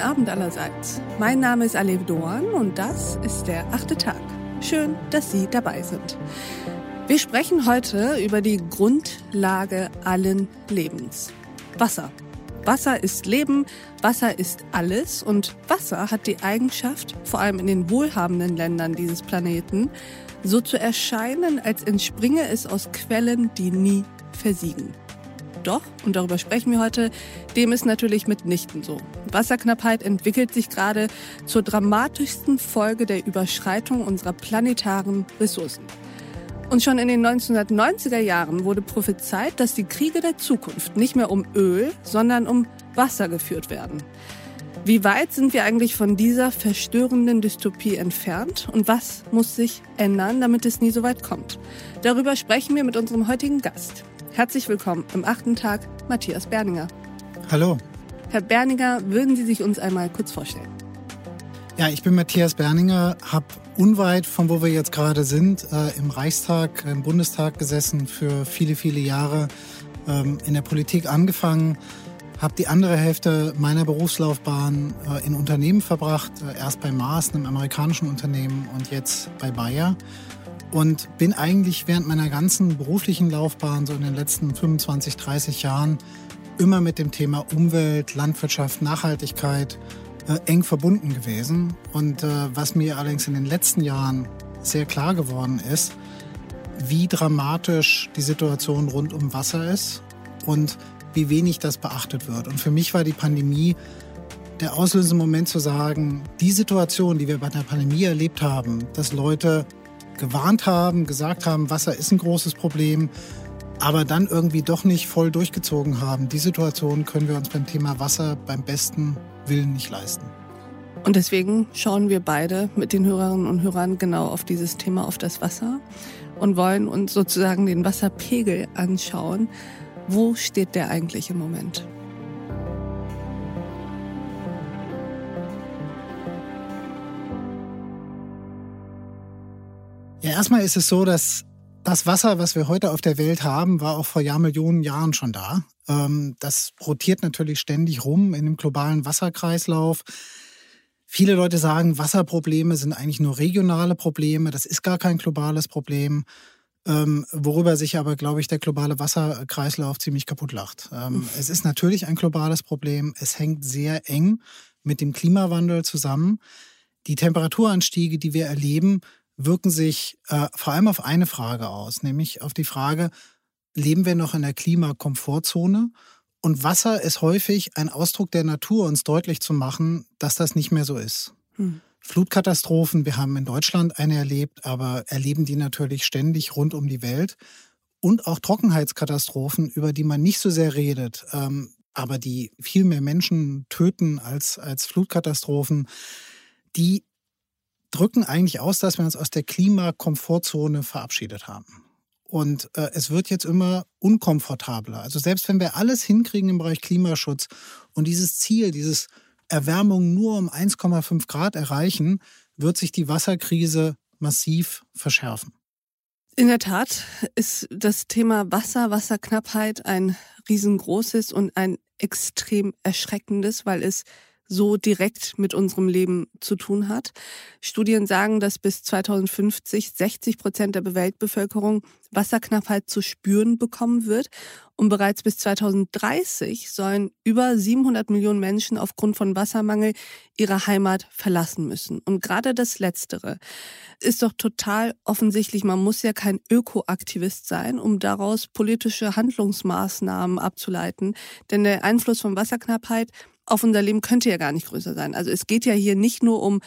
Abend allerseits. Mein Name ist Alev Doan und das ist der achte Tag. Schön, dass Sie dabei sind. Wir sprechen heute über die Grundlage allen Lebens. Wasser. Wasser ist Leben, Wasser ist alles und Wasser hat die Eigenschaft, vor allem in den wohlhabenden Ländern dieses Planeten, so zu erscheinen, als entspringe es aus Quellen, die nie versiegen. Doch, und darüber sprechen wir heute, dem ist natürlich mitnichten so. Wasserknappheit entwickelt sich gerade zur dramatischsten Folge der Überschreitung unserer planetaren Ressourcen. Und schon in den 1990er Jahren wurde prophezeit, dass die Kriege der Zukunft nicht mehr um Öl, sondern um Wasser geführt werden. Wie weit sind wir eigentlich von dieser verstörenden Dystopie entfernt und was muss sich ändern, damit es nie so weit kommt? Darüber sprechen wir mit unserem heutigen Gast. Herzlich willkommen im achten Tag, Matthias Berninger. Hallo. Herr Berninger, würden Sie sich uns einmal kurz vorstellen? Ja, ich bin Matthias Berninger, habe unweit von wo wir jetzt gerade sind, äh, im Reichstag, im Bundestag gesessen für viele, viele Jahre, ähm, in der Politik angefangen, habe die andere Hälfte meiner Berufslaufbahn äh, in Unternehmen verbracht, äh, erst bei Mars, einem amerikanischen Unternehmen und jetzt bei Bayer und bin eigentlich während meiner ganzen beruflichen Laufbahn, so in den letzten 25, 30 Jahren, immer mit dem Thema Umwelt, Landwirtschaft, Nachhaltigkeit äh, eng verbunden gewesen. Und äh, was mir allerdings in den letzten Jahren sehr klar geworden ist, wie dramatisch die Situation rund um Wasser ist und wie wenig das beachtet wird. Und für mich war die Pandemie der auslösende Moment zu sagen, die Situation, die wir bei der Pandemie erlebt haben, dass Leute gewarnt haben, gesagt haben, Wasser ist ein großes Problem, aber dann irgendwie doch nicht voll durchgezogen haben. Die Situation können wir uns beim Thema Wasser beim besten Willen nicht leisten. Und deswegen schauen wir beide mit den Hörerinnen und Hörern genau auf dieses Thema, auf das Wasser und wollen uns sozusagen den Wasserpegel anschauen. Wo steht der eigentlich im Moment? Ja, erstmal ist es so, dass das Wasser, was wir heute auf der Welt haben, war auch vor Jahrmillionen Jahren schon da. Ähm, das rotiert natürlich ständig rum in dem globalen Wasserkreislauf. Viele Leute sagen, Wasserprobleme sind eigentlich nur regionale Probleme. Das ist gar kein globales Problem. Ähm, worüber sich aber, glaube ich, der globale Wasserkreislauf ziemlich kaputt lacht. Ähm, es ist natürlich ein globales Problem. Es hängt sehr eng mit dem Klimawandel zusammen. Die Temperaturanstiege, die wir erleben, wirken sich äh, vor allem auf eine Frage aus, nämlich auf die Frage, leben wir noch in der Klimakomfortzone? Und Wasser ist häufig ein Ausdruck der Natur, uns deutlich zu machen, dass das nicht mehr so ist. Hm. Flutkatastrophen, wir haben in Deutschland eine erlebt, aber erleben die natürlich ständig rund um die Welt. Und auch Trockenheitskatastrophen, über die man nicht so sehr redet, ähm, aber die viel mehr Menschen töten als, als Flutkatastrophen, die drücken eigentlich aus, dass wir uns aus der Klimakomfortzone verabschiedet haben. Und äh, es wird jetzt immer unkomfortabler. Also selbst wenn wir alles hinkriegen im Bereich Klimaschutz und dieses Ziel, dieses Erwärmung nur um 1,5 Grad erreichen, wird sich die Wasserkrise massiv verschärfen. In der Tat ist das Thema Wasser, Wasserknappheit ein riesengroßes und ein extrem erschreckendes, weil es so direkt mit unserem Leben zu tun hat. Studien sagen, dass bis 2050 60 Prozent der Weltbevölkerung Wasserknappheit zu spüren bekommen wird. Und bereits bis 2030 sollen über 700 Millionen Menschen aufgrund von Wassermangel ihre Heimat verlassen müssen. Und gerade das Letztere ist doch total offensichtlich. Man muss ja kein Ökoaktivist sein, um daraus politische Handlungsmaßnahmen abzuleiten. Denn der Einfluss von Wasserknappheit auf unser Leben könnte ja gar nicht größer sein. Also es geht ja hier nicht nur um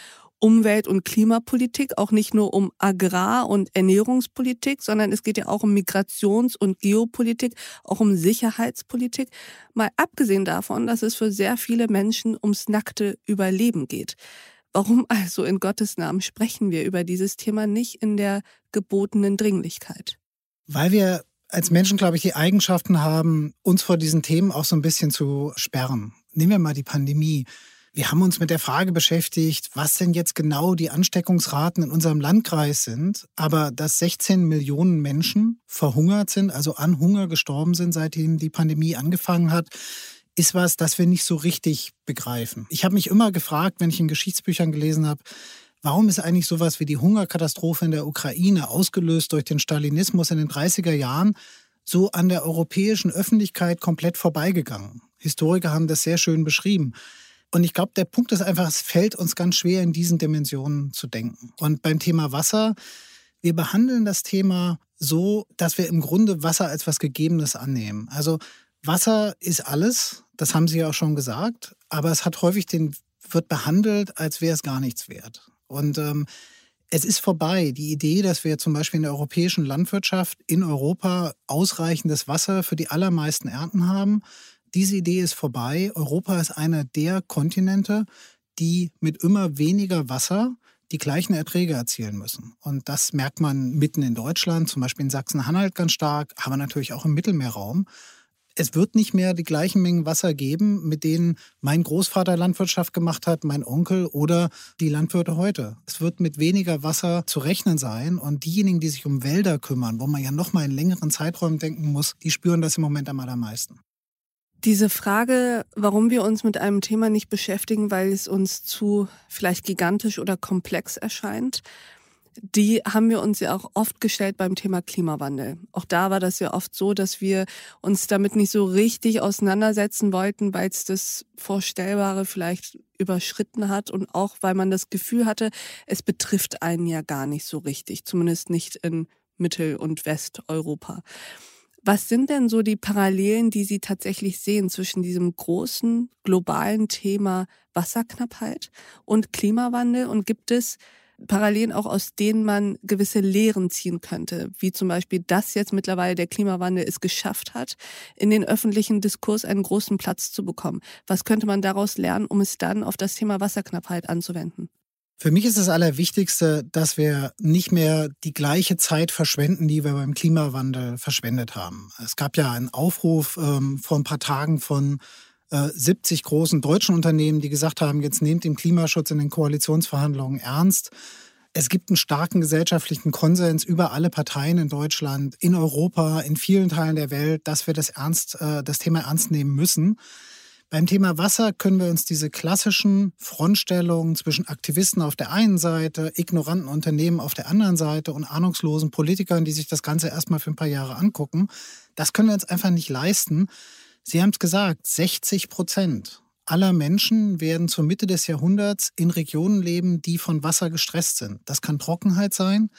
Umwelt- und Klimapolitik, auch nicht nur um Agrar- und Ernährungspolitik, sondern es geht ja auch um Migrations- und Geopolitik, auch um Sicherheitspolitik. Mal abgesehen davon, dass es für sehr viele Menschen ums nackte Überleben geht. Warum also in Gottes Namen sprechen wir über dieses Thema nicht in der gebotenen Dringlichkeit? Weil wir als Menschen, glaube ich, die Eigenschaften haben, uns vor diesen Themen auch so ein bisschen zu sperren. Nehmen wir mal die Pandemie. Wir haben uns mit der Frage beschäftigt, was denn jetzt genau die Ansteckungsraten in unserem Landkreis sind. Aber dass 16 Millionen Menschen verhungert sind, also an Hunger gestorben sind, seitdem die Pandemie angefangen hat, ist was, das wir nicht so richtig begreifen. Ich habe mich immer gefragt, wenn ich in Geschichtsbüchern gelesen habe, warum ist eigentlich sowas wie die Hungerkatastrophe in der Ukraine, ausgelöst durch den Stalinismus in den 30er Jahren, so an der europäischen Öffentlichkeit komplett vorbeigegangen. Historiker haben das sehr schön beschrieben. Und ich glaube, der Punkt ist einfach, es fällt uns ganz schwer, in diesen Dimensionen zu denken. Und beim Thema Wasser, wir behandeln das Thema so, dass wir im Grunde Wasser als was Gegebenes annehmen. Also Wasser ist alles, das haben Sie ja auch schon gesagt, aber es hat häufig den, wird behandelt, als wäre es gar nichts wert. Und ähm, es ist vorbei. Die Idee, dass wir zum Beispiel in der europäischen Landwirtschaft in Europa ausreichendes Wasser für die allermeisten Ernten haben, diese Idee ist vorbei. Europa ist einer der Kontinente, die mit immer weniger Wasser die gleichen Erträge erzielen müssen. Und das merkt man mitten in Deutschland, zum Beispiel in Sachsen-Anhalt ganz stark, aber natürlich auch im Mittelmeerraum es wird nicht mehr die gleichen Mengen Wasser geben, mit denen mein Großvater Landwirtschaft gemacht hat, mein Onkel oder die Landwirte heute. Es wird mit weniger Wasser zu rechnen sein und diejenigen, die sich um Wälder kümmern, wo man ja noch mal in längeren Zeiträumen denken muss, die spüren das im Moment am allermeisten. Diese Frage, warum wir uns mit einem Thema nicht beschäftigen, weil es uns zu vielleicht gigantisch oder komplex erscheint, die haben wir uns ja auch oft gestellt beim Thema Klimawandel. Auch da war das ja oft so, dass wir uns damit nicht so richtig auseinandersetzen wollten, weil es das Vorstellbare vielleicht überschritten hat und auch weil man das Gefühl hatte, es betrifft einen ja gar nicht so richtig, zumindest nicht in Mittel- und Westeuropa. Was sind denn so die Parallelen, die Sie tatsächlich sehen zwischen diesem großen globalen Thema Wasserknappheit und Klimawandel? Und gibt es Parallelen auch, aus denen man gewisse Lehren ziehen könnte, wie zum Beispiel, dass jetzt mittlerweile der Klimawandel es geschafft hat, in den öffentlichen Diskurs einen großen Platz zu bekommen. Was könnte man daraus lernen, um es dann auf das Thema Wasserknappheit anzuwenden? Für mich ist das Allerwichtigste, dass wir nicht mehr die gleiche Zeit verschwenden, die wir beim Klimawandel verschwendet haben. Es gab ja einen Aufruf ähm, vor ein paar Tagen von 70 äh, großen deutschen Unternehmen, die gesagt haben, jetzt nehmt den Klimaschutz in den Koalitionsverhandlungen ernst. Es gibt einen starken gesellschaftlichen Konsens über alle Parteien in Deutschland, in Europa, in vielen Teilen der Welt, dass wir das, ernst, äh, das Thema ernst nehmen müssen. Beim Thema Wasser können wir uns diese klassischen Frontstellungen zwischen Aktivisten auf der einen Seite, ignoranten Unternehmen auf der anderen Seite und ahnungslosen Politikern, die sich das Ganze erstmal für ein paar Jahre angucken, das können wir uns einfach nicht leisten. Sie haben es gesagt, 60 Prozent aller Menschen werden zur Mitte des Jahrhunderts in Regionen leben, die von Wasser gestresst sind. Das kann Trockenheit sein,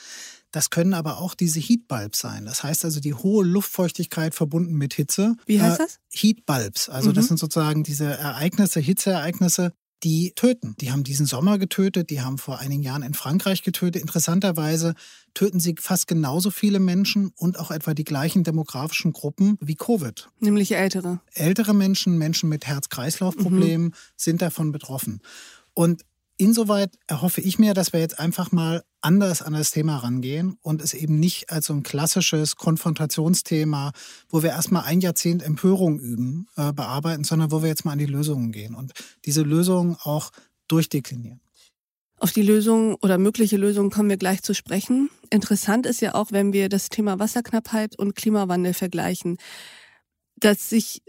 das können aber auch diese Heatbulbs sein. Das heißt also die hohe Luftfeuchtigkeit verbunden mit Hitze. Wie heißt äh, das? Heatbulbs. Also mhm. das sind sozusagen diese Ereignisse, Hitzeereignisse, die töten. Die haben diesen Sommer getötet, die haben vor einigen Jahren in Frankreich getötet. Interessanterweise töten sie fast genauso viele Menschen und auch etwa die gleichen demografischen Gruppen wie Covid. Nämlich ältere. Ältere Menschen, Menschen mit Herz-Kreislauf-Problemen mhm. sind davon betroffen. Und insoweit erhoffe ich mir, dass wir jetzt einfach mal anders an das Thema rangehen und es eben nicht als so ein klassisches Konfrontationsthema, wo wir erstmal ein Jahrzehnt Empörung üben, äh, bearbeiten, sondern wo wir jetzt mal an die Lösungen gehen und diese Lösungen auch durchdeklinieren. Auf die Lösung oder mögliche Lösungen kommen wir gleich zu sprechen. Interessant ist ja auch, wenn wir das Thema Wasserknappheit und Klimawandel vergleichen, dass sich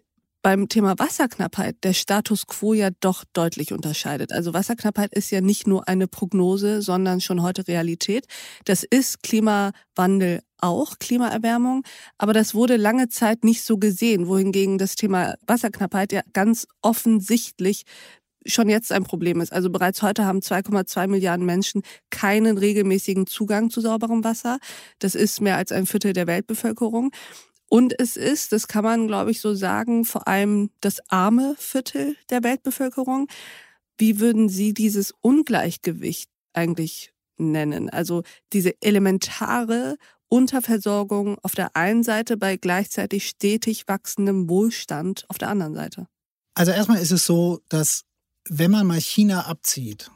beim Thema Wasserknappheit der Status quo ja doch deutlich unterscheidet. Also Wasserknappheit ist ja nicht nur eine Prognose, sondern schon heute Realität. Das ist Klimawandel auch, Klimaerwärmung, aber das wurde lange Zeit nicht so gesehen, wohingegen das Thema Wasserknappheit ja ganz offensichtlich schon jetzt ein Problem ist. Also bereits heute haben 2,2 Milliarden Menschen keinen regelmäßigen Zugang zu sauberem Wasser. Das ist mehr als ein Viertel der Weltbevölkerung. Und es ist, das kann man, glaube ich, so sagen, vor allem das arme Viertel der Weltbevölkerung. Wie würden Sie dieses Ungleichgewicht eigentlich nennen? Also diese elementare Unterversorgung auf der einen Seite bei gleichzeitig stetig wachsendem Wohlstand auf der anderen Seite. Also erstmal ist es so, dass wenn man mal China abzieht,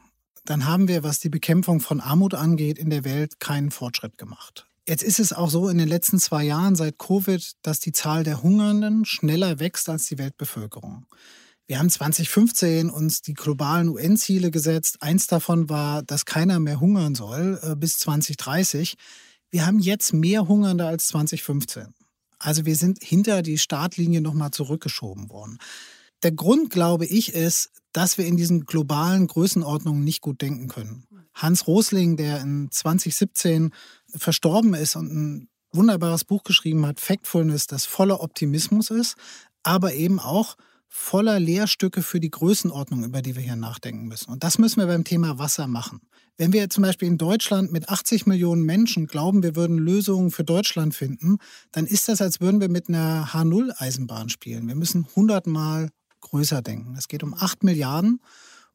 dann haben wir, was die Bekämpfung von Armut angeht, in der Welt keinen Fortschritt gemacht. Jetzt ist es auch so in den letzten zwei Jahren seit Covid, dass die Zahl der Hungernden schneller wächst als die Weltbevölkerung. Wir haben 2015 uns die globalen UN-Ziele gesetzt. Eins davon war, dass keiner mehr hungern soll äh, bis 2030. Wir haben jetzt mehr Hungernde als 2015. Also wir sind hinter die Startlinie nochmal zurückgeschoben worden. Der Grund, glaube ich, ist, dass wir in diesen globalen Größenordnungen nicht gut denken können. Hans Rosling, der in 2017 verstorben ist und ein wunderbares Buch geschrieben hat, Factfulness, das voller Optimismus ist, aber eben auch voller Lehrstücke für die Größenordnung, über die wir hier nachdenken müssen. Und das müssen wir beim Thema Wasser machen. Wenn wir zum Beispiel in Deutschland mit 80 Millionen Menschen glauben, wir würden Lösungen für Deutschland finden, dann ist das, als würden wir mit einer H0-Eisenbahn spielen. Wir müssen hundertmal größer denken. Es geht um 8 Milliarden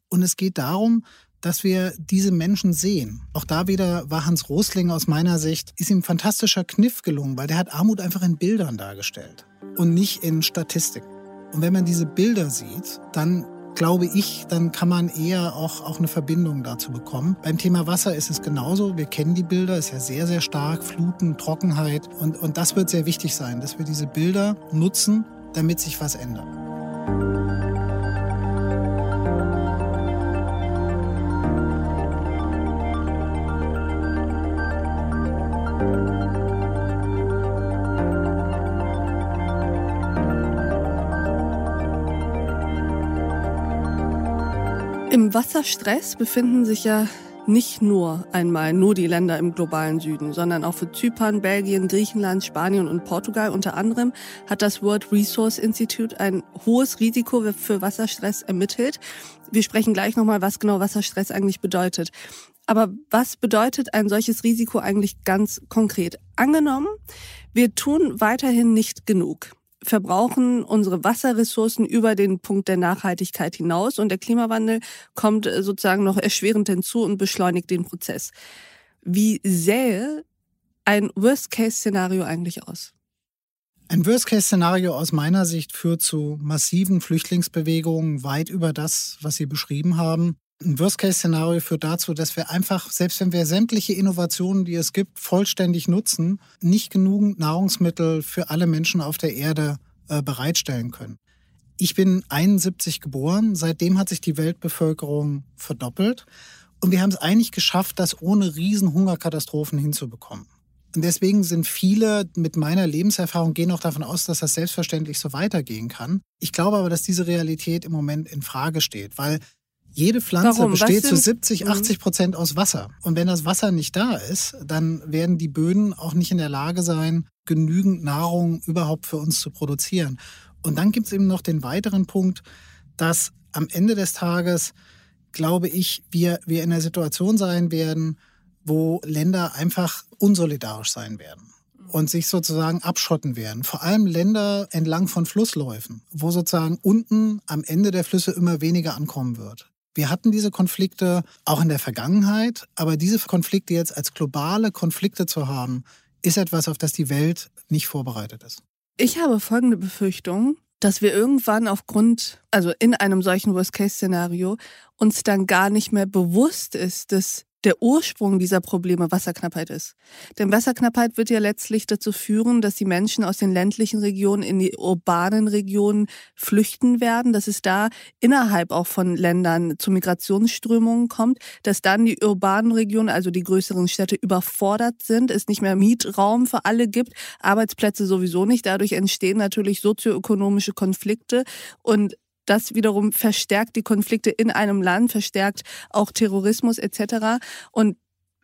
und es geht darum, dass wir diese Menschen sehen. Auch da wieder war Hans Rosling aus meiner Sicht, ist ihm ein fantastischer Kniff gelungen, weil der hat Armut einfach in Bildern dargestellt und nicht in Statistiken. Und wenn man diese Bilder sieht, dann glaube ich, dann kann man eher auch, auch eine Verbindung dazu bekommen. Beim Thema Wasser ist es genauso. Wir kennen die Bilder, ist ja sehr, sehr stark, Fluten, Trockenheit. Und, und das wird sehr wichtig sein, dass wir diese Bilder nutzen, damit sich was ändert. Im Wasserstress befinden sich ja nicht nur einmal nur die Länder im globalen Süden, sondern auch für Zypern, Belgien, Griechenland, Spanien und Portugal unter anderem hat das World Resource Institute ein hohes Risiko für Wasserstress ermittelt. Wir sprechen gleich nochmal, was genau Wasserstress eigentlich bedeutet. Aber was bedeutet ein solches Risiko eigentlich ganz konkret? Angenommen, wir tun weiterhin nicht genug verbrauchen unsere Wasserressourcen über den Punkt der Nachhaltigkeit hinaus und der Klimawandel kommt äh, sozusagen noch erschwerend hinzu und beschleunigt den Prozess. Wie sähe ein Worst-Case-Szenario eigentlich aus? Ein Worst-Case-Szenario aus meiner Sicht führt zu massiven Flüchtlingsbewegungen weit über das, was Sie beschrieben haben. Ein Worst-Case-Szenario führt dazu, dass wir einfach, selbst wenn wir sämtliche Innovationen, die es gibt, vollständig nutzen, nicht genügend Nahrungsmittel für alle Menschen auf der Erde äh, bereitstellen können. Ich bin 71 geboren, seitdem hat sich die Weltbevölkerung verdoppelt und wir haben es eigentlich geschafft, das ohne Riesenhungerkatastrophen hinzubekommen. Und deswegen sind viele mit meiner Lebenserfahrung gehen auch davon aus, dass das selbstverständlich so weitergehen kann. Ich glaube aber, dass diese Realität im Moment in Frage steht, weil jede Pflanze Warum? besteht zu 70, 80 mhm. Prozent aus Wasser. Und wenn das Wasser nicht da ist, dann werden die Böden auch nicht in der Lage sein, genügend Nahrung überhaupt für uns zu produzieren. Und dann gibt es eben noch den weiteren Punkt, dass am Ende des Tages, glaube ich, wir, wir in einer Situation sein werden, wo Länder einfach unsolidarisch sein werden und sich sozusagen abschotten werden. Vor allem Länder entlang von Flussläufen, wo sozusagen unten am Ende der Flüsse immer weniger ankommen wird. Wir hatten diese Konflikte auch in der Vergangenheit, aber diese Konflikte jetzt als globale Konflikte zu haben, ist etwas, auf das die Welt nicht vorbereitet ist. Ich habe folgende Befürchtung, dass wir irgendwann aufgrund, also in einem solchen Worst-Case-Szenario, uns dann gar nicht mehr bewusst ist, dass der Ursprung dieser Probleme Wasserknappheit ist. Denn Wasserknappheit wird ja letztlich dazu führen, dass die Menschen aus den ländlichen Regionen in die urbanen Regionen flüchten werden, dass es da innerhalb auch von Ländern zu Migrationsströmungen kommt, dass dann die urbanen Regionen, also die größeren Städte, überfordert sind, es nicht mehr Mietraum für alle gibt, Arbeitsplätze sowieso nicht. Dadurch entstehen natürlich sozioökonomische Konflikte und das wiederum verstärkt die Konflikte in einem Land, verstärkt auch Terrorismus etc. Und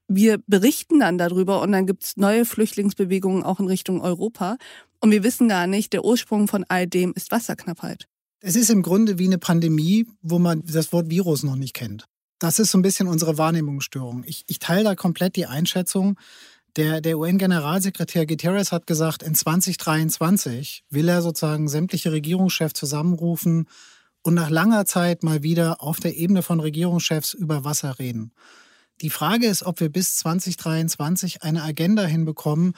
wir berichten dann darüber und dann gibt es neue Flüchtlingsbewegungen auch in Richtung Europa. Und wir wissen gar nicht, der Ursprung von all dem ist Wasserknappheit. Es ist im Grunde wie eine Pandemie, wo man das Wort Virus noch nicht kennt. Das ist so ein bisschen unsere Wahrnehmungsstörung. Ich, ich teile da komplett die Einschätzung. Der, der UN-Generalsekretär Guterres hat gesagt, in 2023 will er sozusagen sämtliche Regierungschefs zusammenrufen und nach langer Zeit mal wieder auf der Ebene von Regierungschefs über Wasser reden. Die Frage ist, ob wir bis 2023 eine Agenda hinbekommen,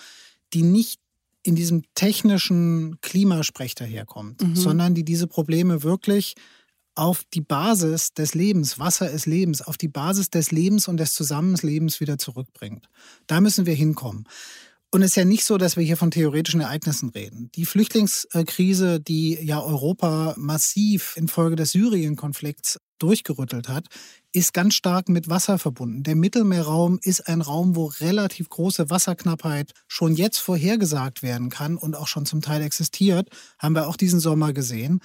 die nicht in diesem technischen Klimasprech daherkommt, mhm. sondern die diese Probleme wirklich auf die Basis des Lebens, Wasser ist Lebens, auf die Basis des Lebens und des Zusammenlebens wieder zurückbringt. Da müssen wir hinkommen. Und es ist ja nicht so, dass wir hier von theoretischen Ereignissen reden. Die Flüchtlingskrise, die ja Europa massiv infolge des Syrien-Konflikts durchgerüttelt hat, ist ganz stark mit Wasser verbunden. Der Mittelmeerraum ist ein Raum, wo relativ große Wasserknappheit schon jetzt vorhergesagt werden kann und auch schon zum Teil existiert. Haben wir auch diesen Sommer gesehen.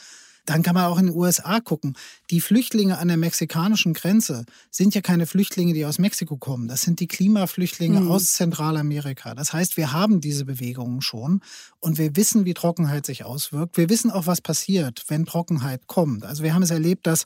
Dann kann man auch in den USA gucken. Die Flüchtlinge an der mexikanischen Grenze sind ja keine Flüchtlinge, die aus Mexiko kommen. Das sind die Klimaflüchtlinge mhm. aus Zentralamerika. Das heißt, wir haben diese Bewegungen schon und wir wissen, wie Trockenheit sich auswirkt. Wir wissen auch, was passiert, wenn Trockenheit kommt. Also wir haben es erlebt, dass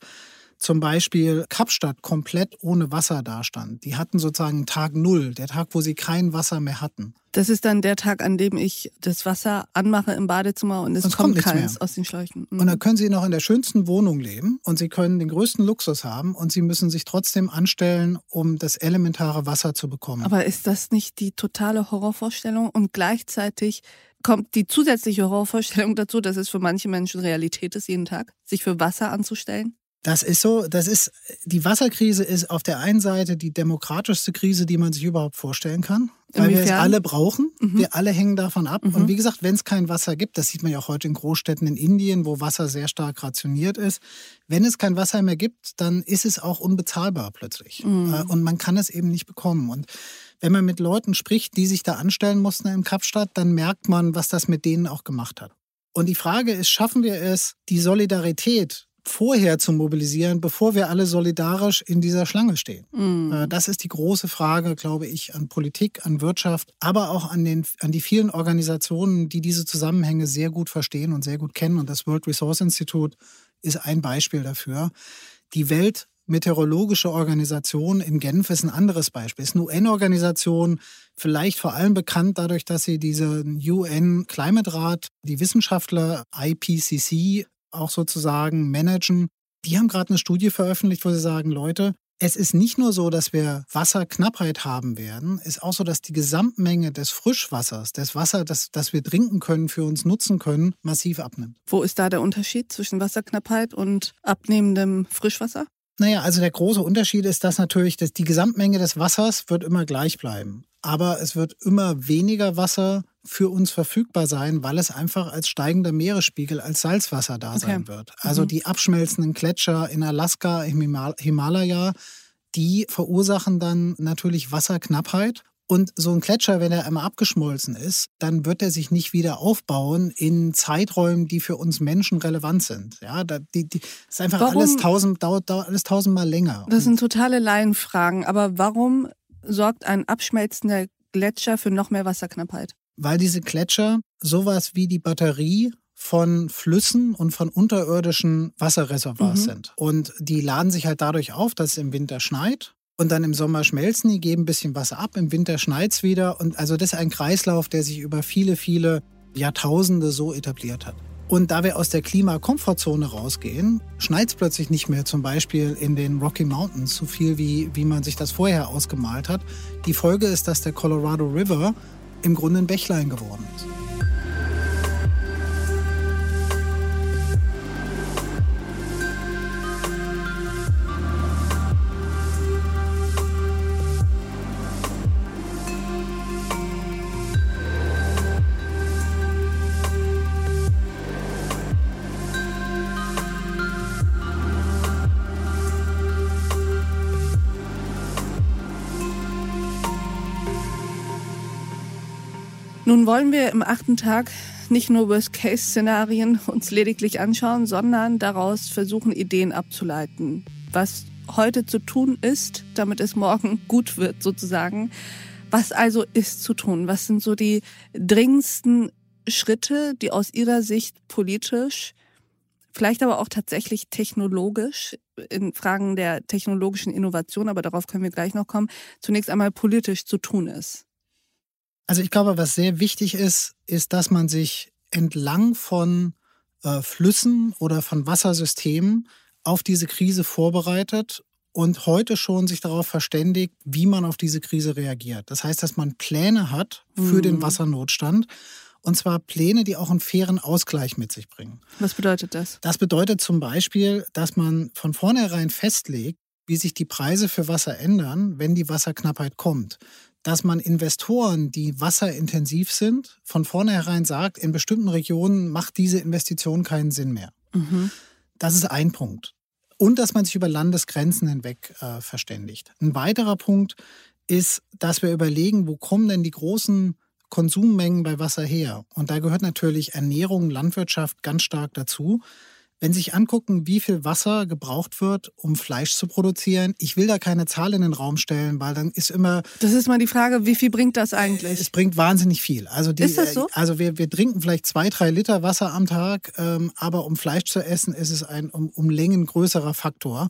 zum Beispiel Kapstadt komplett ohne Wasser dastand. Die hatten sozusagen Tag Null, der Tag, wo sie kein Wasser mehr hatten. Das ist dann der Tag, an dem ich das Wasser anmache im Badezimmer und es, es kommt, kommt keins mehr. aus den Schläuchen. Mhm. Und dann können Sie noch in der schönsten Wohnung leben und Sie können den größten Luxus haben und Sie müssen sich trotzdem anstellen, um das elementare Wasser zu bekommen. Aber ist das nicht die totale Horrorvorstellung und gleichzeitig kommt die zusätzliche Horrorvorstellung dazu, dass es für manche Menschen Realität ist, jeden Tag, sich für Wasser anzustellen? Das ist so, das ist, die Wasserkrise ist auf der einen Seite die demokratischste Krise, die man sich überhaupt vorstellen kann. Weil Inwiefern? wir es alle brauchen. Mhm. Wir alle hängen davon ab. Mhm. Und wie gesagt, wenn es kein Wasser gibt, das sieht man ja auch heute in Großstädten in Indien, wo Wasser sehr stark rationiert ist. Wenn es kein Wasser mehr gibt, dann ist es auch unbezahlbar plötzlich. Mhm. Äh, und man kann es eben nicht bekommen. Und wenn man mit Leuten spricht, die sich da anstellen mussten in Kapstadt, dann merkt man, was das mit denen auch gemacht hat. Und die Frage ist, schaffen wir es, die Solidarität vorher zu mobilisieren, bevor wir alle solidarisch in dieser Schlange stehen? Mhm. Das ist die große Frage, glaube ich, an Politik, an Wirtschaft, aber auch an, den, an die vielen Organisationen, die diese Zusammenhänge sehr gut verstehen und sehr gut kennen. Und das World Resource Institute ist ein Beispiel dafür. Die Weltmeteorologische Organisation in Genf ist ein anderes Beispiel. Es ist eine UN-Organisation, vielleicht vor allem bekannt dadurch, dass sie diesen UN Climate Rat, die Wissenschaftler IPCC auch sozusagen managen. Die haben gerade eine Studie veröffentlicht, wo sie sagen, Leute, es ist nicht nur so, dass wir Wasserknappheit haben werden, es ist auch so, dass die Gesamtmenge des Frischwassers, des Wassers, das, das wir trinken können, für uns nutzen können, massiv abnimmt. Wo ist da der Unterschied zwischen Wasserknappheit und abnehmendem Frischwasser? Naja, also der große Unterschied ist, dass natürlich dass die Gesamtmenge des Wassers wird immer gleich bleiben. Aber es wird immer weniger Wasser für uns verfügbar sein, weil es einfach als steigender Meeresspiegel, als Salzwasser da okay. sein wird. Also mhm. die abschmelzenden Gletscher in Alaska, im Himalaya, die verursachen dann natürlich Wasserknappheit. Und so ein Gletscher, wenn er einmal abgeschmolzen ist, dann wird er sich nicht wieder aufbauen in Zeiträumen, die für uns Menschen relevant sind. Ja, da, die, die ist einfach warum, alles tausend, dauert, dauert alles tausendmal länger. Das sind totale Laienfragen. Aber warum sorgt ein abschmelzender Gletscher für noch mehr Wasserknappheit? Weil diese Gletscher sowas wie die Batterie von Flüssen und von unterirdischen Wasserreservoirs mhm. sind. Und die laden sich halt dadurch auf, dass es im Winter schneit. Und dann im Sommer schmelzen die, geben ein bisschen Wasser ab, im Winter schneit es wieder. Und also das ist ein Kreislauf, der sich über viele, viele Jahrtausende so etabliert hat. Und da wir aus der Klimakomfortzone rausgehen, schneit es plötzlich nicht mehr zum Beispiel in den Rocky Mountains so viel, wie, wie man sich das vorher ausgemalt hat. Die Folge ist, dass der Colorado River im Grunde ein Bächlein geworden ist. Nun wollen wir im achten Tag nicht nur Worst-Case-Szenarien uns lediglich anschauen, sondern daraus versuchen, Ideen abzuleiten. Was heute zu tun ist, damit es morgen gut wird, sozusagen. Was also ist zu tun? Was sind so die dringendsten Schritte, die aus Ihrer Sicht politisch, vielleicht aber auch tatsächlich technologisch, in Fragen der technologischen Innovation, aber darauf können wir gleich noch kommen, zunächst einmal politisch zu tun ist? Also ich glaube, was sehr wichtig ist, ist, dass man sich entlang von äh, Flüssen oder von Wassersystemen auf diese Krise vorbereitet und heute schon sich darauf verständigt, wie man auf diese Krise reagiert. Das heißt, dass man Pläne hat für mhm. den Wassernotstand. Und zwar Pläne, die auch einen fairen Ausgleich mit sich bringen. Was bedeutet das? Das bedeutet zum Beispiel, dass man von vornherein festlegt, wie sich die Preise für Wasser ändern, wenn die Wasserknappheit kommt dass man Investoren, die wasserintensiv sind, von vornherein sagt, in bestimmten Regionen macht diese Investition keinen Sinn mehr. Mhm. Das ist ein Punkt. Und dass man sich über Landesgrenzen hinweg äh, verständigt. Ein weiterer Punkt ist, dass wir überlegen, wo kommen denn die großen Konsummengen bei Wasser her? Und da gehört natürlich Ernährung, Landwirtschaft ganz stark dazu. Wenn Sie sich angucken, wie viel Wasser gebraucht wird, um Fleisch zu produzieren, ich will da keine Zahl in den Raum stellen, weil dann ist immer. Das ist mal die Frage, wie viel bringt das eigentlich? Es bringt wahnsinnig viel. Also die, ist das so? Also wir, wir trinken vielleicht zwei, drei Liter Wasser am Tag, ähm, aber um Fleisch zu essen, ist es ein um, um Längen größerer Faktor.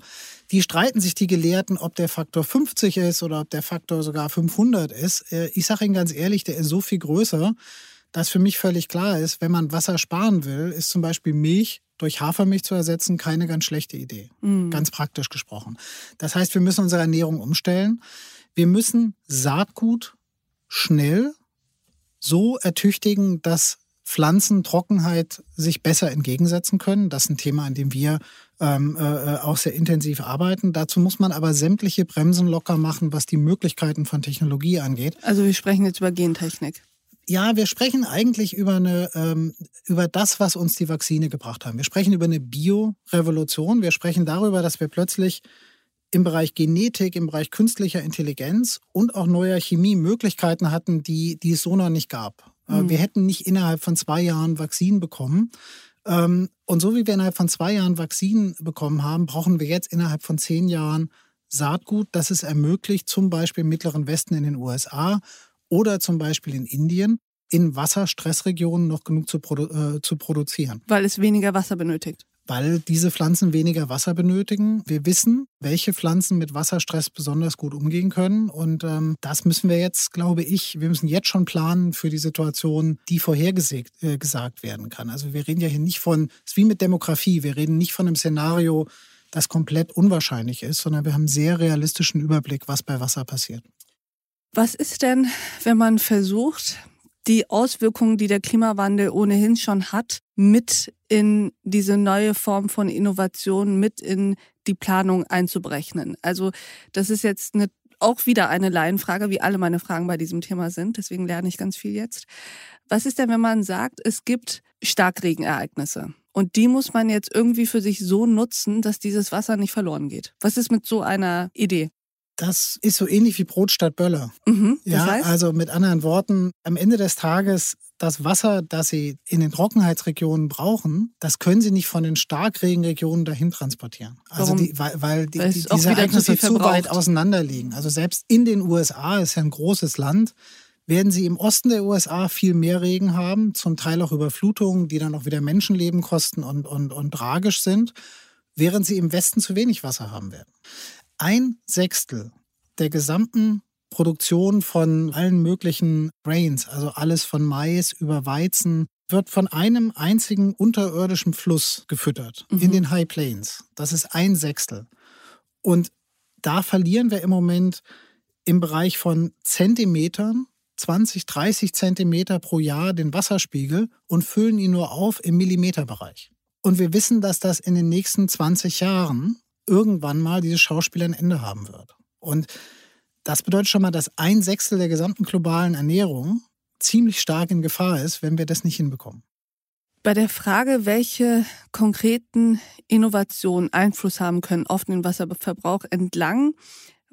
Die streiten sich die Gelehrten, ob der Faktor 50 ist oder ob der Faktor sogar 500 ist. Äh, ich sage Ihnen ganz ehrlich, der ist so viel größer dass für mich völlig klar ist, wenn man Wasser sparen will, ist zum Beispiel Milch durch Hafermilch zu ersetzen keine ganz schlechte Idee. Mhm. Ganz praktisch gesprochen. Das heißt, wir müssen unsere Ernährung umstellen. Wir müssen Saatgut schnell so ertüchtigen, dass Pflanzen Trockenheit sich besser entgegensetzen können. Das ist ein Thema, an dem wir ähm, äh, auch sehr intensiv arbeiten. Dazu muss man aber sämtliche Bremsen locker machen, was die Möglichkeiten von Technologie angeht. Also wir sprechen jetzt über Gentechnik. Ja, wir sprechen eigentlich über, eine, ähm, über das, was uns die Vakzine gebracht haben. Wir sprechen über eine Biorevolution. Wir sprechen darüber, dass wir plötzlich im Bereich Genetik, im Bereich künstlicher Intelligenz und auch neuer Chemie Möglichkeiten hatten, die, die es so noch nicht gab. Äh, mhm. Wir hätten nicht innerhalb von zwei Jahren Vakzinen bekommen. Ähm, und so wie wir innerhalb von zwei Jahren Vakzinen bekommen haben, brauchen wir jetzt innerhalb von zehn Jahren Saatgut, das es ermöglicht, zum Beispiel im Mittleren Westen in den USA oder zum Beispiel in Indien in Wasserstressregionen noch genug zu, produ äh, zu produzieren. Weil es weniger Wasser benötigt. Weil diese Pflanzen weniger Wasser benötigen. Wir wissen, welche Pflanzen mit Wasserstress besonders gut umgehen können. Und ähm, das müssen wir jetzt, glaube ich, wir müssen jetzt schon planen für die Situation, die vorhergesagt äh, gesagt werden kann. Also wir reden ja hier nicht von, es ist wie mit Demografie, wir reden nicht von einem Szenario, das komplett unwahrscheinlich ist, sondern wir haben einen sehr realistischen Überblick, was bei Wasser passiert. Was ist denn, wenn man versucht, die Auswirkungen, die der Klimawandel ohnehin schon hat, mit in diese neue Form von Innovation, mit in die Planung einzuberechnen? Also das ist jetzt eine, auch wieder eine Laienfrage, wie alle meine Fragen bei diesem Thema sind. Deswegen lerne ich ganz viel jetzt. Was ist denn, wenn man sagt, es gibt Starkregenereignisse? Und die muss man jetzt irgendwie für sich so nutzen, dass dieses Wasser nicht verloren geht. Was ist mit so einer Idee? Das ist so ähnlich wie Brot statt Böller. Mhm, ja, heißt? also mit anderen Worten, am Ende des Tages das Wasser, das sie in den Trockenheitsregionen brauchen, das können sie nicht von den Starkregenregionen dahin transportieren. Also die, weil, weil, die, die, diese Ereignisse zu, zu weit auseinander liegen. Also selbst in den USA ist ja ein großes Land werden sie im Osten der USA viel mehr Regen haben, zum Teil auch Überflutungen, die dann auch wieder Menschenleben kosten und, und, und tragisch sind, während sie im Westen zu wenig Wasser haben werden ein Sechstel der gesamten Produktion von allen möglichen Grains, also alles von Mais über Weizen, wird von einem einzigen unterirdischen Fluss gefüttert, mhm. in den High Plains. Das ist ein Sechstel. Und da verlieren wir im Moment im Bereich von Zentimetern, 20, 30 Zentimeter pro Jahr den Wasserspiegel und füllen ihn nur auf im Millimeterbereich. Und wir wissen, dass das in den nächsten 20 Jahren irgendwann mal dieses Schauspiel ein Ende haben wird. Und das bedeutet schon mal, dass ein Sechstel der gesamten globalen Ernährung ziemlich stark in Gefahr ist, wenn wir das nicht hinbekommen. Bei der Frage, welche konkreten Innovationen Einfluss haben können auf den Wasserverbrauch entlang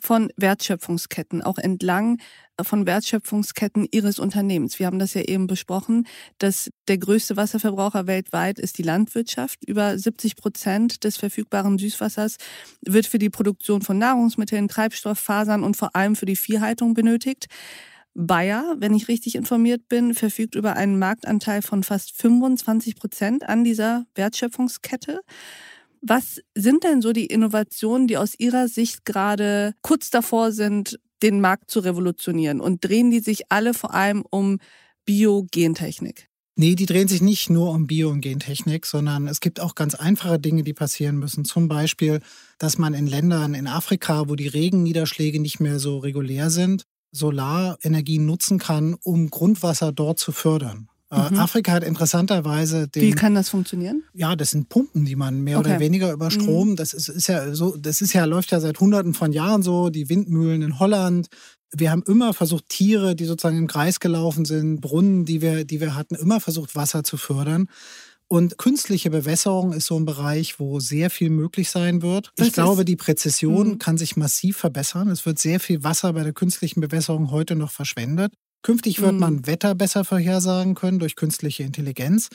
von Wertschöpfungsketten, auch entlang von Wertschöpfungsketten Ihres Unternehmens. Wir haben das ja eben besprochen, dass der größte Wasserverbraucher weltweit ist die Landwirtschaft. Über 70 Prozent des verfügbaren Süßwassers wird für die Produktion von Nahrungsmitteln, Treibstoff, Fasern und vor allem für die Viehhaltung benötigt. Bayer, wenn ich richtig informiert bin, verfügt über einen Marktanteil von fast 25 Prozent an dieser Wertschöpfungskette. Was sind denn so die Innovationen, die aus Ihrer Sicht gerade kurz davor sind, den Markt zu revolutionieren? Und drehen die sich alle vor allem um Biogentechnik? Nee, die drehen sich nicht nur um Bio- und Gentechnik, sondern es gibt auch ganz einfache Dinge, die passieren müssen. Zum Beispiel, dass man in Ländern in Afrika, wo die Regenniederschläge nicht mehr so regulär sind, Solarenergie nutzen kann, um Grundwasser dort zu fördern. Äh, mhm. Afrika hat interessanterweise den. Wie kann das funktionieren? Ja, das sind Pumpen, die man mehr okay. oder weniger über Strom. Mhm. Das ist, ist, ja so, das ist ja, läuft ja seit Hunderten von Jahren so. Die Windmühlen in Holland. Wir haben immer versucht, Tiere, die sozusagen im Kreis gelaufen sind, Brunnen, die wir, die wir hatten, immer versucht, Wasser zu fördern. Und künstliche Bewässerung ist so ein Bereich, wo sehr viel möglich sein wird. Das ich glaube, die Präzision mhm. kann sich massiv verbessern. Es wird sehr viel Wasser bei der künstlichen Bewässerung heute noch verschwendet. Künftig wird mhm. man Wetter besser vorhersagen können durch künstliche Intelligenz.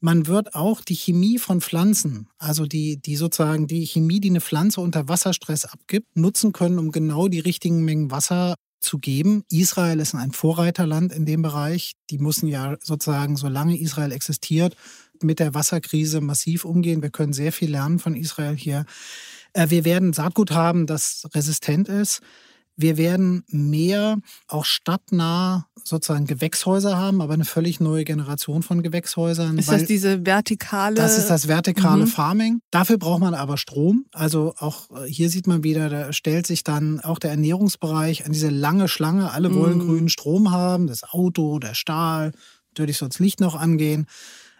Man wird auch die Chemie von Pflanzen, also die, die sozusagen die Chemie, die eine Pflanze unter Wasserstress abgibt, nutzen können, um genau die richtigen Mengen Wasser zu geben. Israel ist ein Vorreiterland in dem Bereich. Die müssen ja sozusagen, solange Israel existiert, mit der Wasserkrise massiv umgehen. Wir können sehr viel lernen von Israel hier. Äh, wir werden Saatgut haben, das resistent ist. Wir werden mehr auch stadtnah sozusagen Gewächshäuser haben, aber eine völlig neue Generation von Gewächshäusern. Ist das diese vertikale? Das ist das vertikale mhm. Farming. Dafür braucht man aber Strom. Also auch äh, hier sieht man wieder, da stellt sich dann auch der Ernährungsbereich an diese lange Schlange. Alle wollen mhm. grünen Strom haben, das Auto, der Stahl, natürlich soll das Licht noch angehen.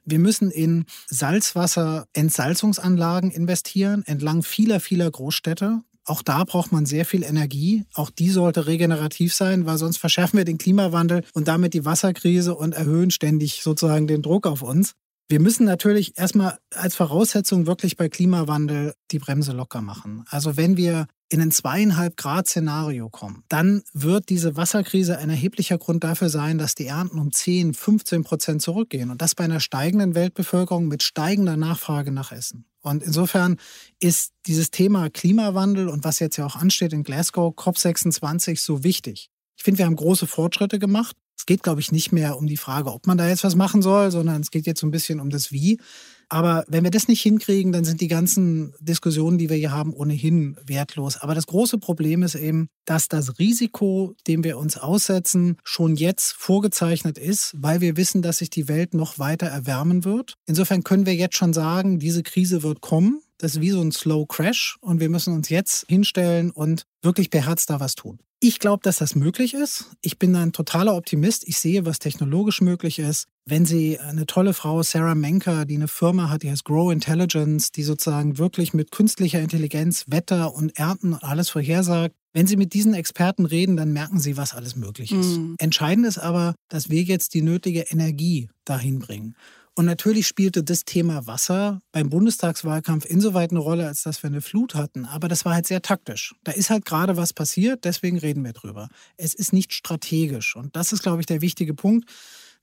Wir müssen in Salzwasser-Entsalzungsanlagen investieren, entlang vieler, vieler Großstädte. Auch da braucht man sehr viel Energie. Auch die sollte regenerativ sein, weil sonst verschärfen wir den Klimawandel und damit die Wasserkrise und erhöhen ständig sozusagen den Druck auf uns. Wir müssen natürlich erstmal als Voraussetzung wirklich bei Klimawandel die Bremse locker machen. Also wenn wir in ein zweieinhalb Grad Szenario kommen, dann wird diese Wasserkrise ein erheblicher Grund dafür sein, dass die Ernten um 10, 15 Prozent zurückgehen. Und das bei einer steigenden Weltbevölkerung mit steigender Nachfrage nach Essen. Und insofern ist dieses Thema Klimawandel und was jetzt ja auch ansteht in Glasgow, COP26, so wichtig. Ich finde, wir haben große Fortschritte gemacht. Es geht, glaube ich, nicht mehr um die Frage, ob man da jetzt was machen soll, sondern es geht jetzt so ein bisschen um das Wie. Aber wenn wir das nicht hinkriegen, dann sind die ganzen Diskussionen, die wir hier haben, ohnehin wertlos. Aber das große Problem ist eben, dass das Risiko, dem wir uns aussetzen, schon jetzt vorgezeichnet ist, weil wir wissen, dass sich die Welt noch weiter erwärmen wird. Insofern können wir jetzt schon sagen, diese Krise wird kommen. Das ist wie so ein Slow Crash und wir müssen uns jetzt hinstellen und wirklich beherzt da was tun. Ich glaube, dass das möglich ist. Ich bin ein totaler Optimist. Ich sehe, was technologisch möglich ist. Wenn Sie eine tolle Frau, Sarah Menker, die eine Firma hat, die heißt Grow Intelligence, die sozusagen wirklich mit künstlicher Intelligenz Wetter und Ernten und alles vorhersagt, wenn Sie mit diesen Experten reden, dann merken Sie, was alles möglich ist. Mhm. Entscheidend ist aber, dass wir jetzt die nötige Energie dahin bringen. Und natürlich spielte das Thema Wasser beim Bundestagswahlkampf insoweit eine Rolle, als dass wir eine Flut hatten. Aber das war halt sehr taktisch. Da ist halt gerade was passiert, deswegen reden wir drüber. Es ist nicht strategisch. Und das ist, glaube ich, der wichtige Punkt.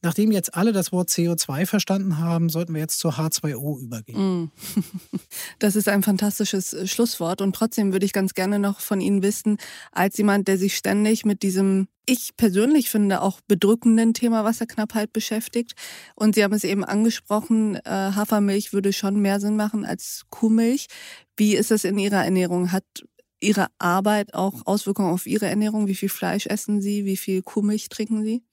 Nachdem jetzt alle das Wort CO2 verstanden haben, sollten wir jetzt zur H2O übergehen. Mm. Das ist ein fantastisches äh, Schlusswort. Und trotzdem würde ich ganz gerne noch von Ihnen wissen, als jemand, der sich ständig mit diesem, ich persönlich finde, auch bedrückenden Thema Wasserknappheit beschäftigt. Und Sie haben es eben angesprochen, äh, Hafermilch würde schon mehr Sinn machen als Kuhmilch. Wie ist das in Ihrer Ernährung? Hat Ihre Arbeit auch Auswirkungen auf Ihre Ernährung? Wie viel Fleisch essen Sie? Wie viel Kuhmilch trinken Sie?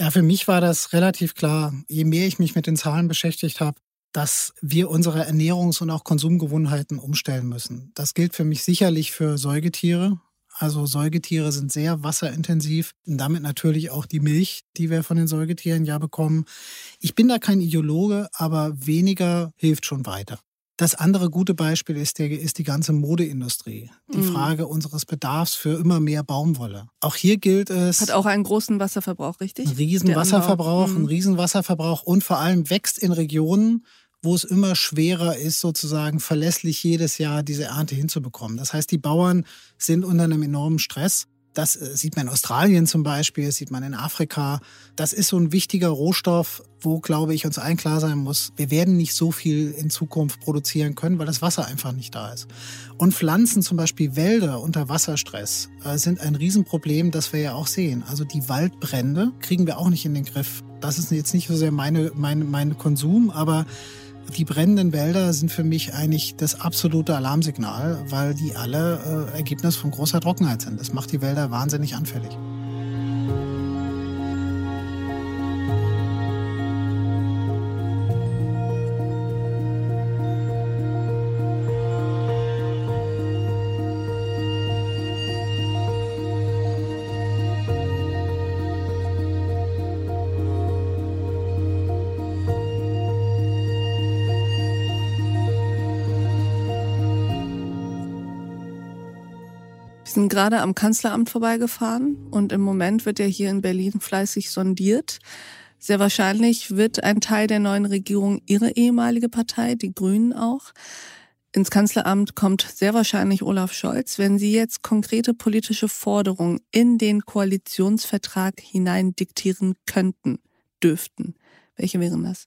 Ja, für mich war das relativ klar. Je mehr ich mich mit den Zahlen beschäftigt habe, dass wir unsere Ernährungs- und auch Konsumgewohnheiten umstellen müssen. Das gilt für mich sicherlich für Säugetiere. Also Säugetiere sind sehr wasserintensiv und damit natürlich auch die Milch, die wir von den Säugetieren ja bekommen. Ich bin da kein Ideologe, aber weniger hilft schon weiter. Das andere gute Beispiel ist, der, ist die ganze Modeindustrie. Die mhm. Frage unseres Bedarfs für immer mehr Baumwolle. Auch hier gilt es. Hat auch einen großen Wasserverbrauch, richtig? Ein riesen Wasserverbrauch, mhm. ein riesen Wasserverbrauch und vor allem wächst in Regionen, wo es immer schwerer ist, sozusagen verlässlich jedes Jahr diese Ernte hinzubekommen. Das heißt, die Bauern sind unter einem enormen Stress. Das äh, sieht man in Australien zum Beispiel, das sieht man in Afrika. Das ist so ein wichtiger Rohstoff, wo, glaube ich, uns allen klar sein muss, wir werden nicht so viel in Zukunft produzieren können, weil das Wasser einfach nicht da ist. Und Pflanzen, zum Beispiel Wälder unter Wasserstress, äh, sind ein Riesenproblem, das wir ja auch sehen. Also die Waldbrände kriegen wir auch nicht in den Griff. Das ist jetzt nicht so sehr meine, mein, mein Konsum, aber die brennenden Wälder sind für mich eigentlich das absolute Alarmsignal, weil die alle äh, Ergebnis von großer Trockenheit sind. Das macht die Wälder wahnsinnig anfällig. Gerade am Kanzleramt vorbeigefahren und im Moment wird ja hier in Berlin fleißig sondiert. Sehr wahrscheinlich wird ein Teil der neuen Regierung Ihre ehemalige Partei, die Grünen auch. Ins Kanzleramt kommt sehr wahrscheinlich Olaf Scholz. Wenn Sie jetzt konkrete politische Forderungen in den Koalitionsvertrag hinein diktieren könnten, dürften, welche wären das?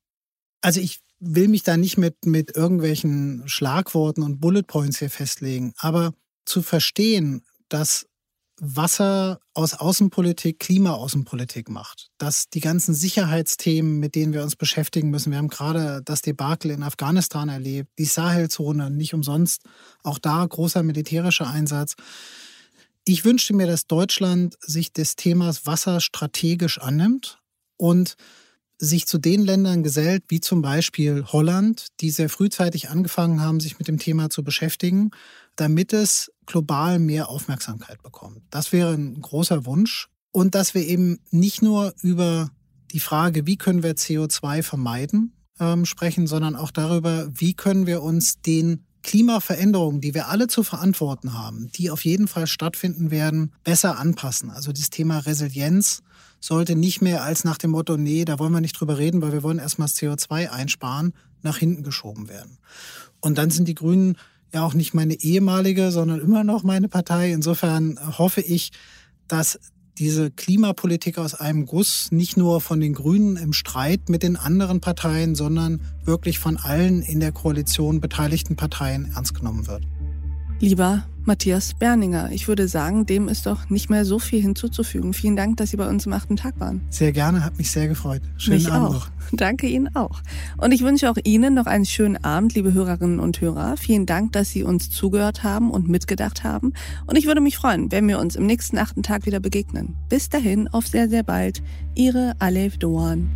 Also ich will mich da nicht mit, mit irgendwelchen Schlagworten und Bullet Points hier festlegen, aber zu verstehen, dass Wasser aus Außenpolitik Klimaaußenpolitik macht. Dass die ganzen Sicherheitsthemen, mit denen wir uns beschäftigen müssen, wir haben gerade das Debakel in Afghanistan erlebt, die Sahelzone, nicht umsonst, auch da großer militärischer Einsatz. Ich wünschte mir, dass Deutschland sich des Themas Wasser strategisch annimmt und sich zu den Ländern gesellt, wie zum Beispiel Holland, die sehr frühzeitig angefangen haben, sich mit dem Thema zu beschäftigen, damit es global mehr Aufmerksamkeit bekommt. Das wäre ein großer Wunsch. Und dass wir eben nicht nur über die Frage, wie können wir CO2 vermeiden, ähm, sprechen, sondern auch darüber, wie können wir uns den Klimaveränderungen, die wir alle zu verantworten haben, die auf jeden Fall stattfinden werden, besser anpassen. Also das Thema Resilienz sollte nicht mehr als nach dem Motto, nee, da wollen wir nicht drüber reden, weil wir wollen erstmal das CO2 einsparen, nach hinten geschoben werden. Und dann sind die Grünen ja auch nicht meine ehemalige, sondern immer noch meine Partei. Insofern hoffe ich, dass diese Klimapolitik aus einem Guss nicht nur von den Grünen im Streit mit den anderen Parteien, sondern wirklich von allen in der Koalition beteiligten Parteien ernst genommen wird. Lieber Matthias Berninger, ich würde sagen, dem ist doch nicht mehr so viel hinzuzufügen. Vielen Dank, dass Sie bei uns am achten Tag waren. Sehr gerne, hat mich sehr gefreut. Schönen mich Abend auch. noch. Danke Ihnen auch. Und ich wünsche auch Ihnen noch einen schönen Abend, liebe Hörerinnen und Hörer. Vielen Dank, dass Sie uns zugehört haben und mitgedacht haben. Und ich würde mich freuen, wenn wir uns im nächsten achten Tag wieder begegnen. Bis dahin, auf sehr, sehr bald. Ihre Alef Doan.